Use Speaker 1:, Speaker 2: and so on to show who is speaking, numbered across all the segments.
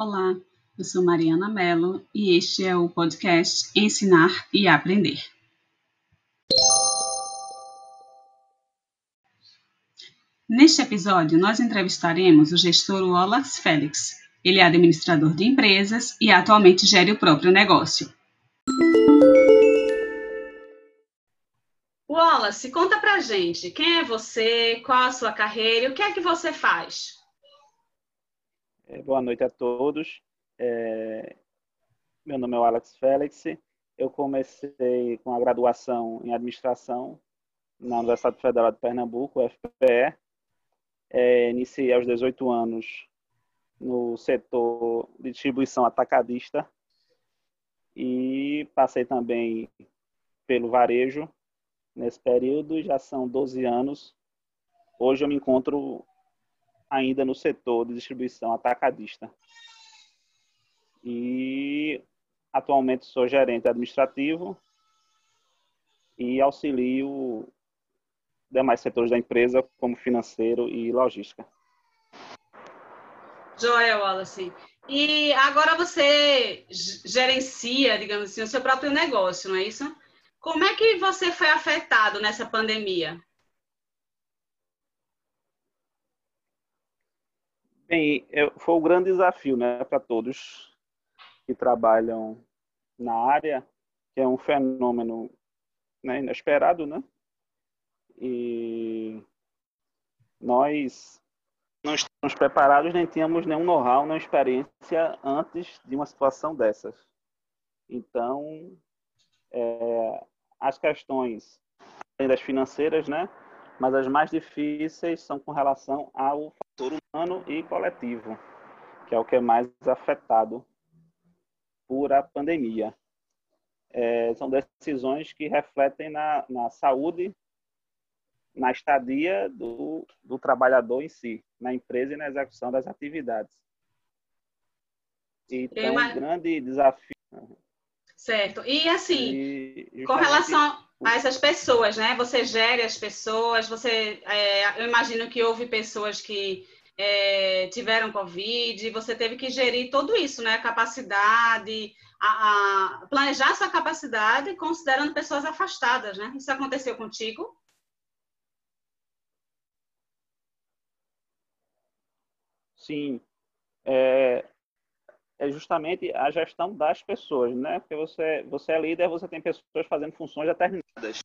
Speaker 1: Olá, eu sou Mariana Mello e este é o podcast Ensinar e Aprender. Neste episódio, nós entrevistaremos o gestor Wallace Félix. Ele é administrador de empresas e atualmente gere o próprio negócio. Wallace, conta pra gente, quem é você, qual a sua carreira e o que é que você faz?
Speaker 2: É, boa noite a todos. É... Meu nome é Alex Félix. Eu comecei com a graduação em administração na Universidade Federal de Pernambuco, UFPE. É, iniciei aos 18 anos no setor de distribuição atacadista e passei também pelo varejo nesse período. Já são 12 anos. Hoje eu me encontro ainda no setor de distribuição atacadista. E atualmente sou gerente administrativo e auxilio demais setores da empresa, como financeiro e logística.
Speaker 1: Joel Wallace. E agora você gerencia, digamos assim, o seu próprio negócio, não é isso? Como é que você foi afetado nessa pandemia?
Speaker 2: Bem, foi um grande desafio né, para todos que trabalham na área, que é um fenômeno né, inesperado, né? E nós não estamos preparados, nem tínhamos nenhum know-how, nem experiência antes de uma situação dessas. Então, é, as questões das financeiras, né? Mas as mais difíceis são com relação ao fator humano e coletivo, que é o que é mais afetado por a pandemia. É, são decisões que refletem na, na saúde, na estadia do, do trabalhador em si, na empresa e na execução das atividades. É uma... um grande desafio.
Speaker 1: Certo. E assim, e, com relação a essas pessoas, né? Você gere as pessoas, você. É, eu imagino que houve pessoas que é, tiveram Covid, você teve que gerir tudo isso, né? A capacidade, a, a, planejar essa capacidade considerando pessoas afastadas, né? Isso aconteceu contigo?
Speaker 2: Sim. É, é justamente a gestão das pessoas, né? Porque você, você é líder, você tem pessoas fazendo funções determinadas.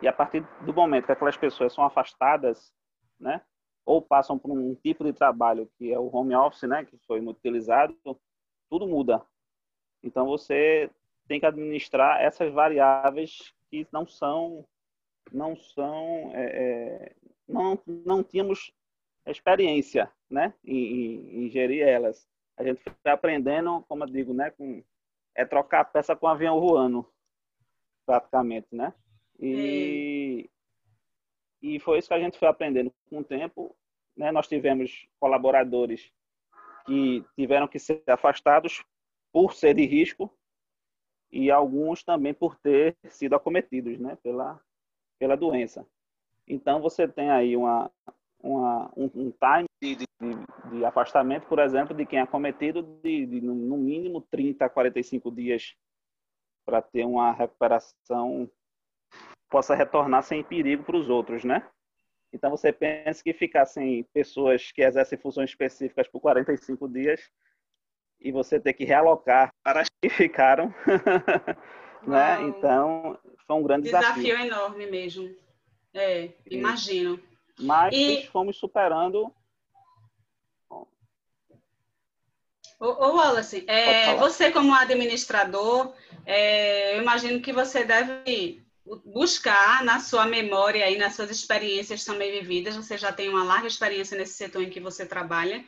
Speaker 2: E a partir do momento que aquelas pessoas são afastadas, né? ou passam por um tipo de trabalho que é o home office, né, que foi muito utilizado, tudo muda. Então você tem que administrar essas variáveis que não são, não são, é, é, não, não tínhamos experiência, né, em, em, gerir elas. A gente foi aprendendo, como eu digo, né, com, é trocar peça com avião voando, praticamente, né? E, e foi isso que a gente foi aprendendo com o tempo. Né? Nós tivemos colaboradores que tiveram que ser afastados por ser de risco e alguns também por ter sido acometidos né? pela, pela doença. Então, você tem aí uma, uma, um, um time de, de, de, afastamento, por exemplo, de quem é acometido de, de no mínimo 30 a 45 dias para ter uma recuperação possa retornar sem perigo para os outros, né? Então você pensa que ficar sem pessoas que exercem funções específicas por 45 dias e você ter que realocar para as que ficaram, né? Então foi um grande desafio.
Speaker 1: Desafio enorme mesmo. É, imagino.
Speaker 2: Mas e... fomos superando.
Speaker 1: Ô, Wallace, é, você como administrador, é, eu imagino que você deve buscar na sua memória e nas suas experiências também vividas, você já tem uma larga experiência nesse setor em que você trabalha,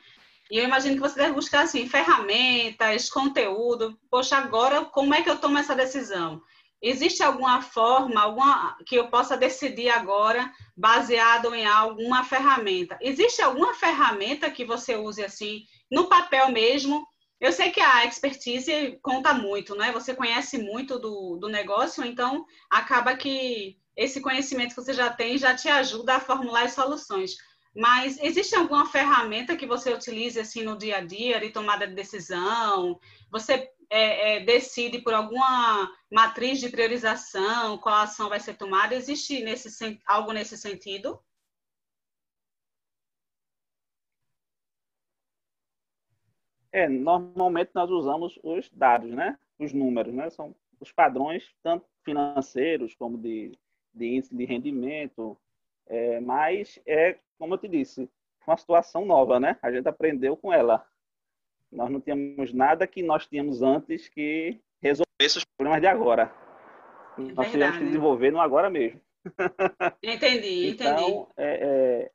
Speaker 1: e eu imagino que você deve buscar assim, ferramentas, conteúdo. Poxa, agora como é que eu tomo essa decisão? Existe alguma forma, alguma que eu possa decidir agora baseado em alguma ferramenta? Existe alguma ferramenta que você use assim no papel mesmo eu sei que a expertise conta muito, né? Você conhece muito do, do negócio, então acaba que esse conhecimento que você já tem já te ajuda a formular as soluções. mas existe alguma ferramenta que você utilize assim no dia a dia de tomada de decisão? Você é, é, decide por alguma matriz de priorização qual ação vai ser tomada? Existe nesse, algo nesse sentido?
Speaker 2: É, normalmente nós usamos os dados, né? Os números, né? São os padrões, tanto financeiros como de, de índice de rendimento, é, mas é, como eu te disse, uma situação nova, né? A gente aprendeu com ela. Nós não tínhamos nada que nós tínhamos antes que resolvesse os problemas de agora. É nós tivemos que desenvolver no agora mesmo.
Speaker 1: Entendi,
Speaker 2: então,
Speaker 1: entendi.
Speaker 2: É, é,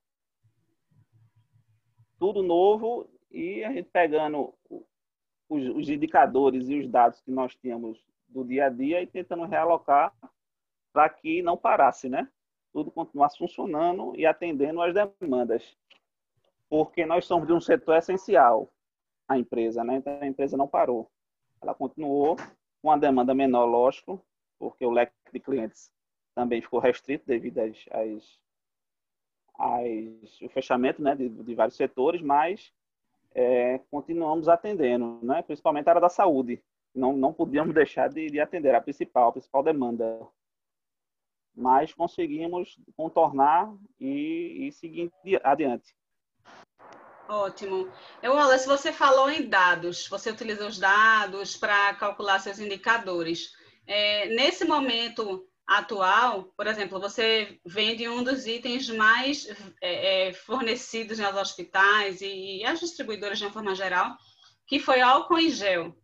Speaker 2: tudo novo e a gente pegando os, os, indicadores e os dados que nós tínhamos do dia a dia e tentando realocar para que não parasse, né? Tudo continuasse funcionando e atendendo às demandas. Porque nós somos de um setor essencial, a empresa, né? Então a empresa não parou. Ela continuou com a demanda menor, lógico, porque o leque de clientes também ficou restrito devido às, às, às o fechamento né, de, de vários setores, mas é, continuamos atendendo, né? principalmente a área da saúde. Não, não podíamos deixar de, de atender, a principal, a principal demanda. Mas conseguimos contornar e, e seguir adiante.
Speaker 1: Ótimo. Wallace, você falou em dados, você utiliza os dados para calcular seus indicadores. É, nesse momento, atual, por exemplo, você vende um dos itens mais é, é, fornecidos nos hospitais e, e as distribuidoras de uma forma geral, que foi álcool em gel.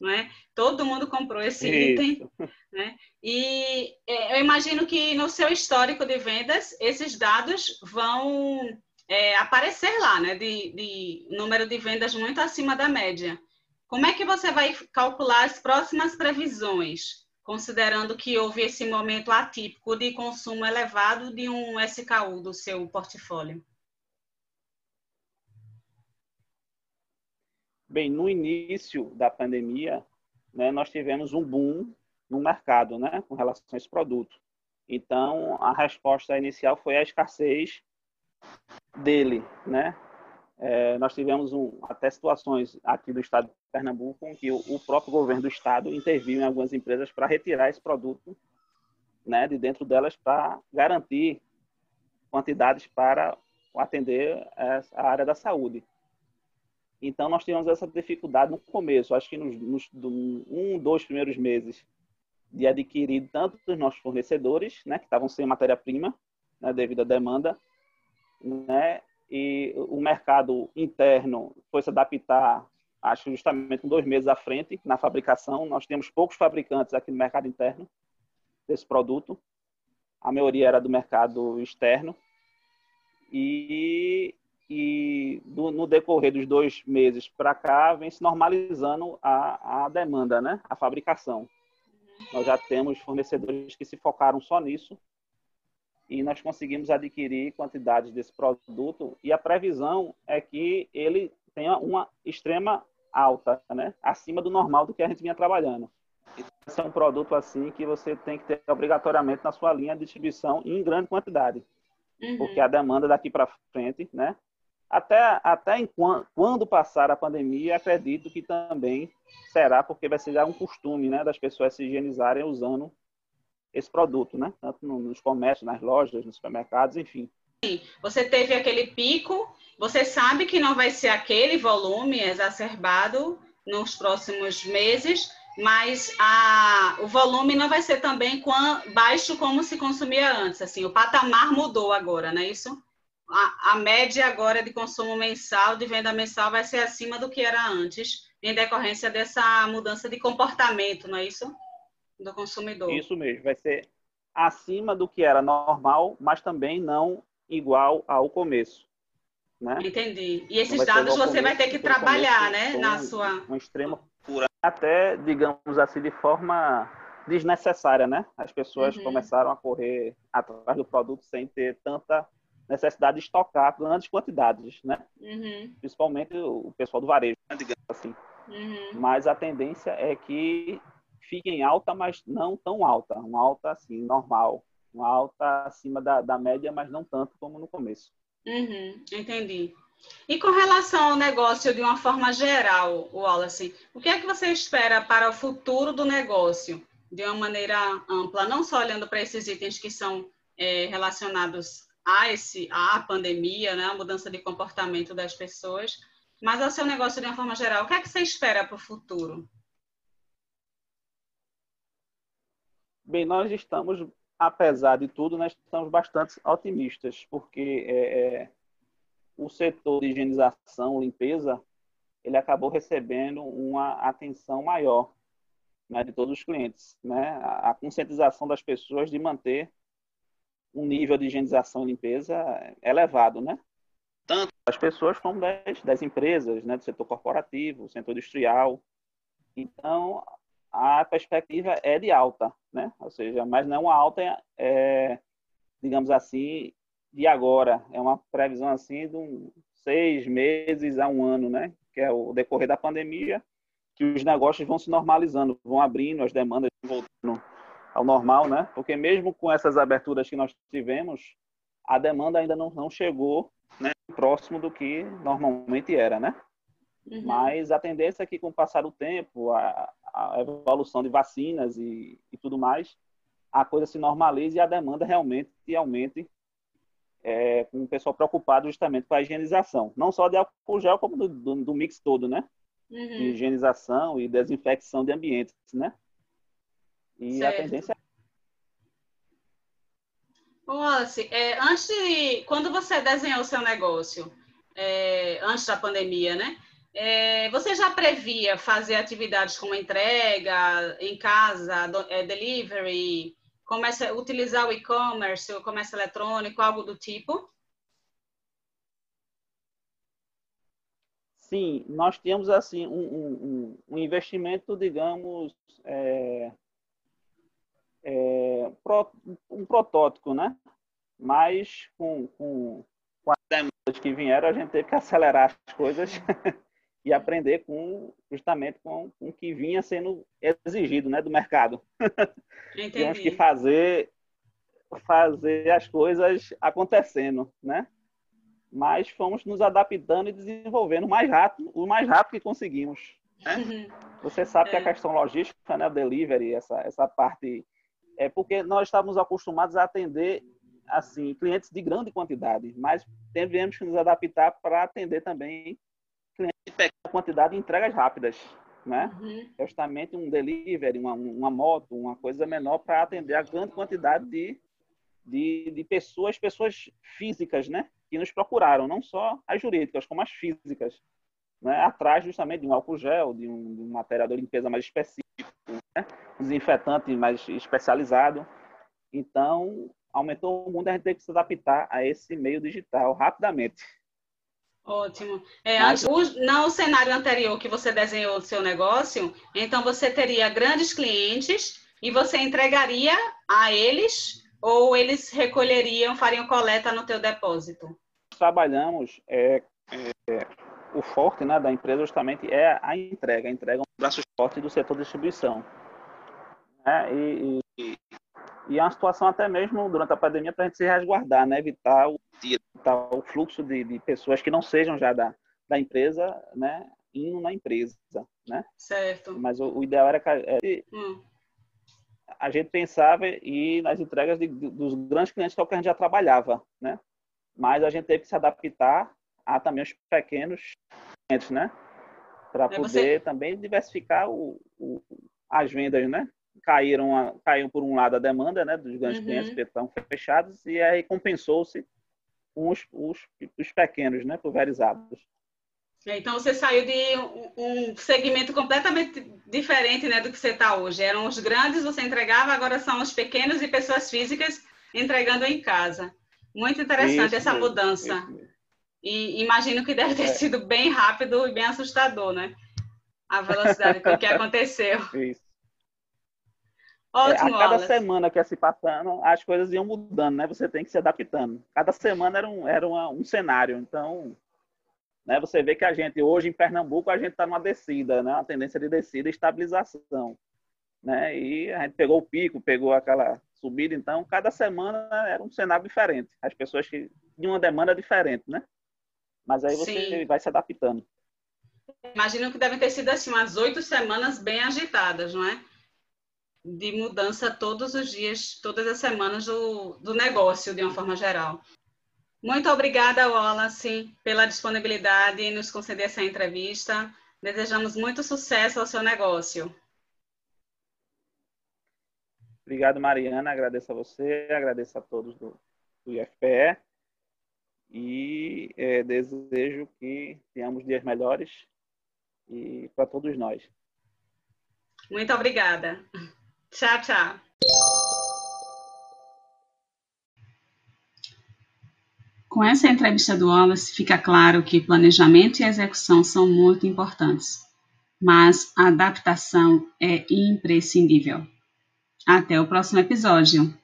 Speaker 1: Né? Todo mundo comprou esse Isso. item. Né? E é, eu imagino que no seu histórico de vendas, esses dados vão é, aparecer lá, né? De, de número de vendas muito acima da média. Como é que você vai calcular as próximas previsões? considerando que houve esse momento atípico de consumo elevado de um SKU do seu portfólio?
Speaker 2: Bem, no início da pandemia, né, nós tivemos um boom no mercado, né, com relação a esse produto. Então, a resposta inicial foi a escassez dele, né? É, nós tivemos um, até situações aqui do estado de Pernambuco em que o, o próprio governo do estado interviu em algumas empresas para retirar esse produto né, de dentro delas para garantir quantidades para atender a área da saúde. Então, nós tivemos essa dificuldade no começo, acho que nos, nos um, dois primeiros meses, de adquirir tanto dos nossos fornecedores, né, que estavam sem matéria-prima, né, devido à demanda, né, e o mercado interno foi se adaptar, acho justamente com dois meses à frente na fabricação. Nós temos poucos fabricantes aqui no mercado interno desse produto. A maioria era do mercado externo. E, e do, no decorrer dos dois meses para cá, vem se normalizando a, a demanda, né? a fabricação. Nós já temos fornecedores que se focaram só nisso e nós conseguimos adquirir quantidades desse produto e a previsão é que ele tenha uma extrema alta, né? acima do normal do que a gente vinha trabalhando. Esse é um produto assim que você tem que ter obrigatoriamente na sua linha de distribuição em grande quantidade, uhum. porque a demanda daqui para frente, né? Até até quando passar a pandemia, acredito que também será, porque vai ser já um costume, né, das pessoas se higienizarem usando esse produto, né? Tanto nos comércios, nas lojas, nos supermercados, enfim.
Speaker 1: Você teve aquele pico, você sabe que não vai ser aquele volume exacerbado nos próximos meses, mas a, o volume não vai ser também baixo como se consumia antes. Assim, o patamar mudou agora, não é isso? A, a média agora de consumo mensal, de venda mensal, vai ser acima do que era antes, em decorrência dessa mudança de comportamento, não é isso? Do consumidor.
Speaker 2: Isso mesmo, vai ser acima do que era normal, mas também não igual ao começo. Né?
Speaker 1: Entendi. E esses dados você vai ter que trabalhar, né, na um, sua
Speaker 2: uma extrema cura, até digamos assim de forma desnecessária, né? As pessoas uhum. começaram a correr atrás do produto sem ter tanta necessidade de estocar grandes quantidades, né? Uhum. Principalmente o pessoal do varejo, digamos assim. Uhum. Mas a tendência é que fique em alta, mas não tão alta. Uma alta, assim, normal. Uma alta acima da, da média, mas não tanto como no começo.
Speaker 1: Uhum, entendi. E com relação ao negócio de uma forma geral, Wallace, o que é que você espera para o futuro do negócio, de uma maneira ampla, não só olhando para esses itens que são é, relacionados a esse, à pandemia, né, a mudança de comportamento das pessoas, mas ao seu negócio de uma forma geral, o que é que você espera para o futuro?
Speaker 2: Bem, nós estamos, apesar de tudo, nós estamos bastante otimistas, porque é, é, o setor de higienização, limpeza, ele acabou recebendo uma atenção maior né, de todos os clientes. Né? A, a conscientização das pessoas de manter um nível de higienização e limpeza elevado, né? Tanto das pessoas como das, das empresas, né? Do setor corporativo, setor industrial. Então, a perspectiva é de alta, né? Ou seja, mas não uma alta, é, digamos assim, de agora. É uma previsão assim de um seis meses a um ano, né? Que é o decorrer da pandemia, que os negócios vão se normalizando, vão abrindo, as demandas voltando ao normal, né? Porque mesmo com essas aberturas que nós tivemos, a demanda ainda não, não chegou né, próximo do que normalmente era, né? Uhum. Mas a tendência é que com o passar do tempo, a, a evolução de vacinas e, e, tudo mais, a coisa se normalize e a demanda realmente aumente é, com o pessoal preocupado justamente com a higienização. Não só de álcool gel, como do, do, do mix todo, né? Uhum. De higienização e desinfecção de ambientes, né? E certo. a tendência é
Speaker 1: Wallace, é, antes de, quando você desenhou o seu negócio, é, antes da pandemia, né? É, você já previa fazer atividades como entrega em casa, do, é, delivery, começa, utilizar o e-commerce, o comércio eletrônico, algo do tipo?
Speaker 2: Sim, nós tínhamos assim um, um, um investimento, digamos, é, é, um protótipo, né? Mas com, com, com as demandas que vieram, a gente teve que acelerar as coisas e aprender com justamente com, com o que vinha sendo exigido, né, do mercado. Temos que fazer fazer as coisas acontecendo, né? Mas fomos nos adaptando e desenvolvendo mais rápido, o mais rápido que conseguimos. Né? Uhum. Você sabe é. que a é. questão logística, né, delivery, essa essa parte é porque nós estávamos acostumados a atender assim clientes de grande quantidade, mas tivemos que nos adaptar para atender também pequena quantidade e entregas rápidas, né? Uhum. Justamente um delivery, uma, uma moto, uma coisa menor para atender a grande quantidade de, de, de pessoas, pessoas físicas, né? Que nos procuraram, não só as jurídicas, como as físicas, né? Atrás justamente de um álcool gel, de um, de um material de limpeza mais específico, né? desinfetante mais especializado. Então, aumentou o mundo, a gente tem que se adaptar a esse meio digital rapidamente.
Speaker 1: Ótimo. É, Mas... o, no cenário anterior que você desenhou o seu negócio, então você teria grandes clientes e você entregaria a eles ou eles recolheriam, fariam coleta no teu depósito?
Speaker 2: Trabalhamos, é, é, o forte né, da empresa justamente é a entrega. A entrega é um braço forte do setor de distribuição. Né? E, e, e é uma situação até mesmo durante a pandemia para a gente se resguardar, né? evitar, o, evitar o fluxo de, de, pessoas que não sejam já da, da empresa, né? indo na empresa, né?
Speaker 1: Certo.
Speaker 2: Mas o, o ideal era que é, hum. a gente pensava e nas entregas de, dos grandes clientes que é o que a gente já trabalhava, né? Mas a gente teve que se adaptar a também os pequenos clientes, né? Para poder você... também diversificar o, o, as vendas, né? caíram, a, caiu por um lado a demanda né, dos grandes uhum. clientes que estão fechados e aí compensou-se os, os, os pequenos, né, pulverizados.
Speaker 1: É, então você saiu de um segmento completamente diferente né, do que você está hoje. Eram os grandes, você entregava, agora são os pequenos e pessoas físicas entregando em casa. Muito interessante isso essa mudança. E imagino que deve ter é. sido bem rápido e bem assustador, né? A velocidade com que aconteceu. Isso.
Speaker 2: Ótimo, é, a cada Wallace. semana que ia se passando, as coisas iam mudando, né? Você tem que se adaptando. Cada semana era um, era uma, um cenário. Então, né, você vê que a gente, hoje em Pernambuco, a gente está numa descida, né? Uma tendência de descida e estabilização. Né? E a gente pegou o pico, pegou aquela subido, então cada semana era um cenário diferente. As pessoas que tinham uma demanda diferente, né? Mas aí você Sim. vai se adaptando.
Speaker 1: Imagino que devem ter sido assim umas oito semanas bem agitadas, não é? De mudança todos os dias, todas as semanas do, do negócio, de uma forma geral. Muito obrigada, Wallace, pela disponibilidade em nos conceder essa entrevista. Desejamos muito sucesso ao seu negócio.
Speaker 2: Obrigado, Mariana. Agradeço a você, agradeço a todos do, do IFPE e é, desejo que tenhamos dias melhores e para todos nós.
Speaker 1: Muito obrigada. Tchau, tchau. Com essa entrevista do Wallace, fica claro que planejamento e execução são muito importantes, mas a adaptação é imprescindível. Até o próximo episódio.